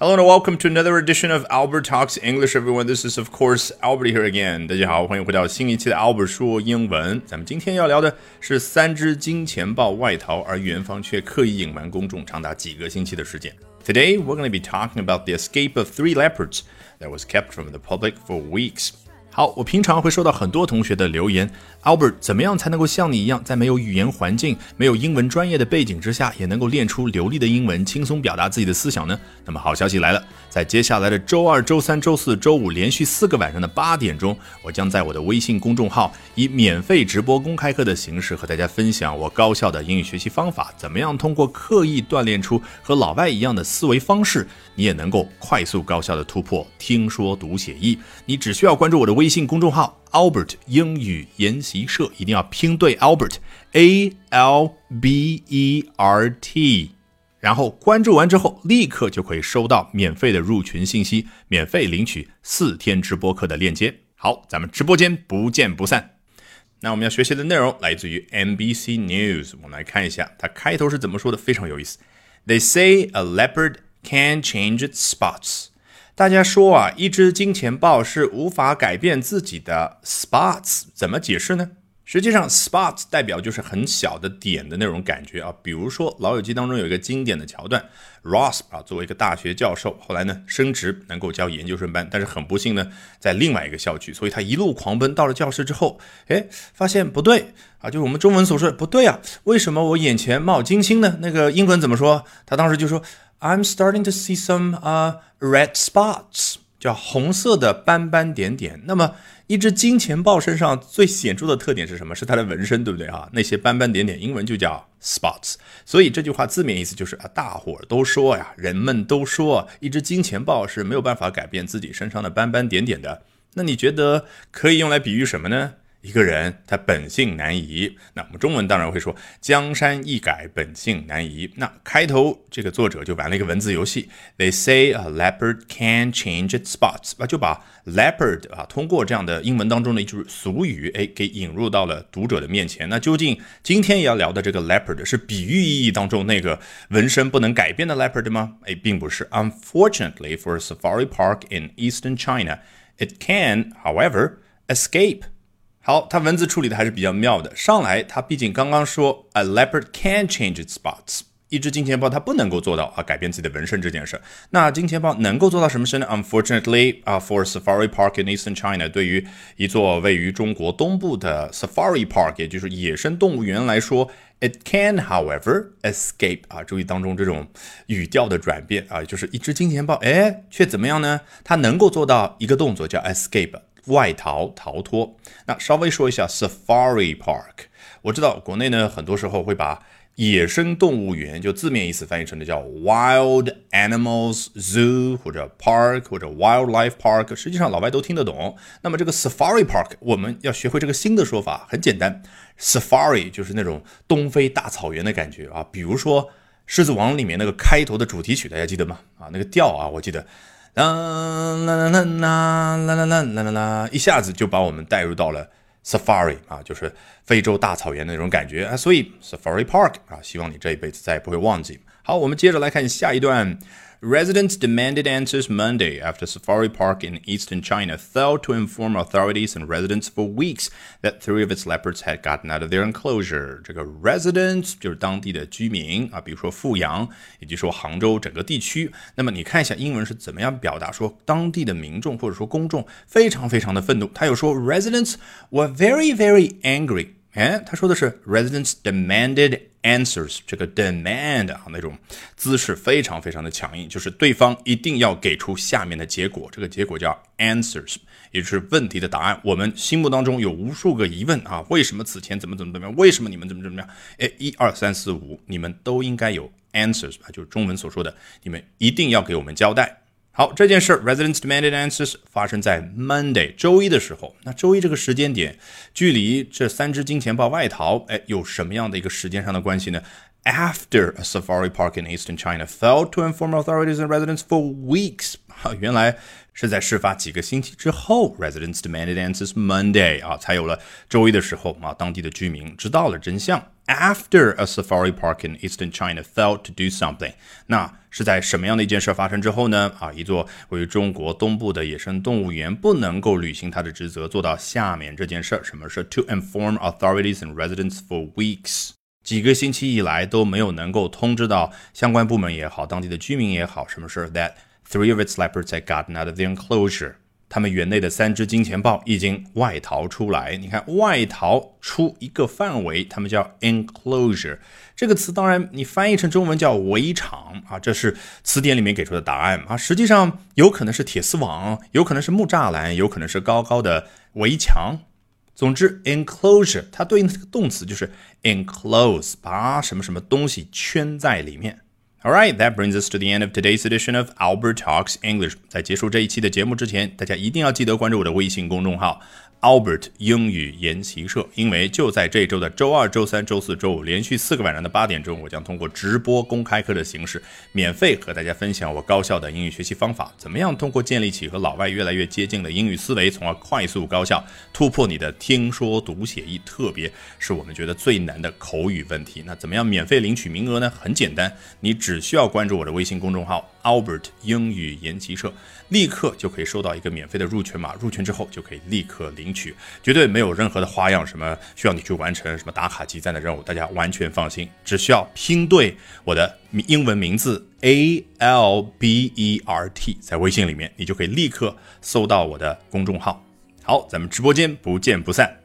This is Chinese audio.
Hello and welcome to another edition of Albert Talks English, everyone. This is, of course, Albert here again. 大家好，欢迎回到新一期的 Albert 说英文。咱们今天要聊的是三只金钱豹外逃，而元方却刻意隐瞒公众长达几个星期的事件。Today, we're going to be talking about the escape of three leopards that was kept from the public for weeks. 好，我平常会收到很多同学的留言，Albert，怎么样才能够像你一样，在没有语言环境、没有英文专业的背景之下，也能够练出流利的英文，轻松表达自己的思想呢？那么好消息来了，在接下来的周二、周三、周四周五连续四个晚上的八点钟，我将在我的微信公众号以免费直播公开课的形式和大家分享我高效的英语学习方法，怎么样通过刻意锻炼出和老外一样的思维方式，你也能够快速高效的突破听说读写译。你只需要关注我的微。微信公众号 Albert 英语研习社一定要拼对 Albert A L B E R T，然后关注完之后，立刻就可以收到免费的入群信息，免费领取四天直播课的链接。好，咱们直播间不见不散。那我们要学习的内容来自于 NBC News，我们来看一下它开头是怎么说的，非常有意思。They say a leopard can change its spots. 大家说啊，一只金钱豹是无法改变自己的 spots，怎么解释呢？实际上，spots 代表就是很小的点的那种感觉啊。比如说，《老友记》当中有一个经典的桥段，Ross 啊，作为一个大学教授，后来呢升职能够教研究生班，但是很不幸呢，在另外一个校区，所以他一路狂奔到了教室之后，哎，发现不对啊，就是我们中文所说的不对啊，为什么我眼前冒金星呢？那个英文怎么说？他当时就说。I'm starting to see some uh red spots，叫红色的斑斑点点。那么一只金钱豹身上最显著的特点是什么？是它的纹身，对不对啊？那些斑斑点点，英文就叫 spots。所以这句话字面意思就是啊，大伙都说呀，人们都说，一只金钱豹是没有办法改变自己身上的斑斑点点的。那你觉得可以用来比喻什么呢？一个人他本性难移，那我们中文当然会说江山易改，本性难移。那开头这个作者就玩了一个文字游戏，They say a leopard can change its spots，啊，就把 leopard 啊通过这样的英文当中的一句俗语，哎，给引入到了读者的面前。那究竟今天也要聊的这个 leopard 是比喻意义当中那个纹身不能改变的 leopard 吗？哎，并不是。Unfortunately for a safari park in eastern China, it can, however, escape. 好，它文字处理的还是比较妙的。上来，它毕竟刚刚说，a leopard can change its spots，一只金钱豹它不能够做到啊改变自己的纹身这件事。那金钱豹能够做到什么事呢？Unfortunately，啊，for safari park in eastern China，对于一座位于中国东部的 safari park，也就是野生动物园来说，it can，however escape。啊，注意当中这种语调的转变啊，就是一只金钱豹，哎，却怎么样呢？它能够做到一个动作叫 escape。外逃逃脱。那稍微说一下 Safari Park。我知道国内呢，很多时候会把野生动物园就字面意思翻译成的叫 Wild Animals Zoo 或者 Park 或者 Wildlife Park，实际上老外都听得懂。那么这个 Safari Park，我们要学会这个新的说法，很简单，Safari 就是那种东非大草原的感觉啊。比如说《狮子王》里面那个开头的主题曲，大家记得吗？啊，那个调啊，我记得。啦啦啦啦啦啦啦啦啦啦啦，一下子就把我们带入到了 safari 啊，就是非洲大草原的那种感觉啊。所以 safari park 啊，希望你这一辈子再也不会忘记。好，我们接着来看下一段。Residents demanded answers Monday after Safari Park in eastern China failed to inform authorities and residents for weeks that three of its leopards had gotten out of their enclosure. 这个 residents 就是当地的居民啊，比如说富阳，以及说杭州整个地区。那么你看一下英文是怎么样表达说当地的民众或者说公众非常非常的愤怒。他有说 residents were very very angry。 哎，他说的是 residents demanded answers 这个 demand 啊，那种姿势非常非常的强硬，就是对方一定要给出下面的结果，这个结果叫 answers，也就是问题的答案。我们心目当中有无数个疑问啊，为什么此前怎么怎么怎么样？为什么你们怎么怎么样？哎，一二三四五，你们都应该有 answers 啊，就是中文所说的，你们一定要给我们交代。好，这件事 residents demanded answers 发生在 Monday 周一的时候。那周一这个时间点，距离这三只金钱豹外逃，哎，有什么样的一个时间上的关系呢？After a safari park in eastern China failed to inform authorities and residents for weeks， 啊，原来是在事发几个星期之后，residents demanded answers Monday 啊，才有了周一的时候啊，当地的居民知道了真相。After a safari park in eastern China failed to do something，那是在什么样的一件事发生之后呢？啊，一座位于中国东部的野生动物园不能够履行它的职责，做到下面这件事儿。什么事 to inform authorities and residents for weeks？几个星期以来都没有能够通知到相关部门也好，当地的居民也好，什么事 that three of its leopards had gotten out of the enclosure。他们园内的三只金钱豹已经外逃出来。你看，外逃出一个范围，他们叫 enclosure 这个词。当然，你翻译成中文叫围场啊，这是词典里面给出的答案啊。实际上，有可能是铁丝网，有可能是木栅栏，有可能是高高的围墙。总之，enclosure 它对应的这个动词就是 enclose，把什么什么东西圈在里面。All right, that brings us to the end of today's edition of Albert Talks English。在结束这一期的节目之前，大家一定要记得关注我的微信公众号 Albert 英语研习社，因为就在这周的周二、周三、周四周五连续四个晚上的八点钟，我将通过直播公开课的形式，免费和大家分享我高效的英语学习方法。怎么样通过建立起和老外越来越接近的英语思维，从而快速高效突破你的听说读写译，特别是我们觉得最难的口语问题？那怎么样免费领取名额呢？很简单，你只需要关注我的微信公众号 Albert 英语研习社，立刻就可以收到一个免费的入群码。入群之后就可以立刻领。取绝对没有任何的花样，什么需要你去完成什么打卡集赞的任务，大家完全放心，只需要拼对我的英文名字 A L B E R T，在微信里面，你就可以立刻搜到我的公众号。好，咱们直播间不见不散。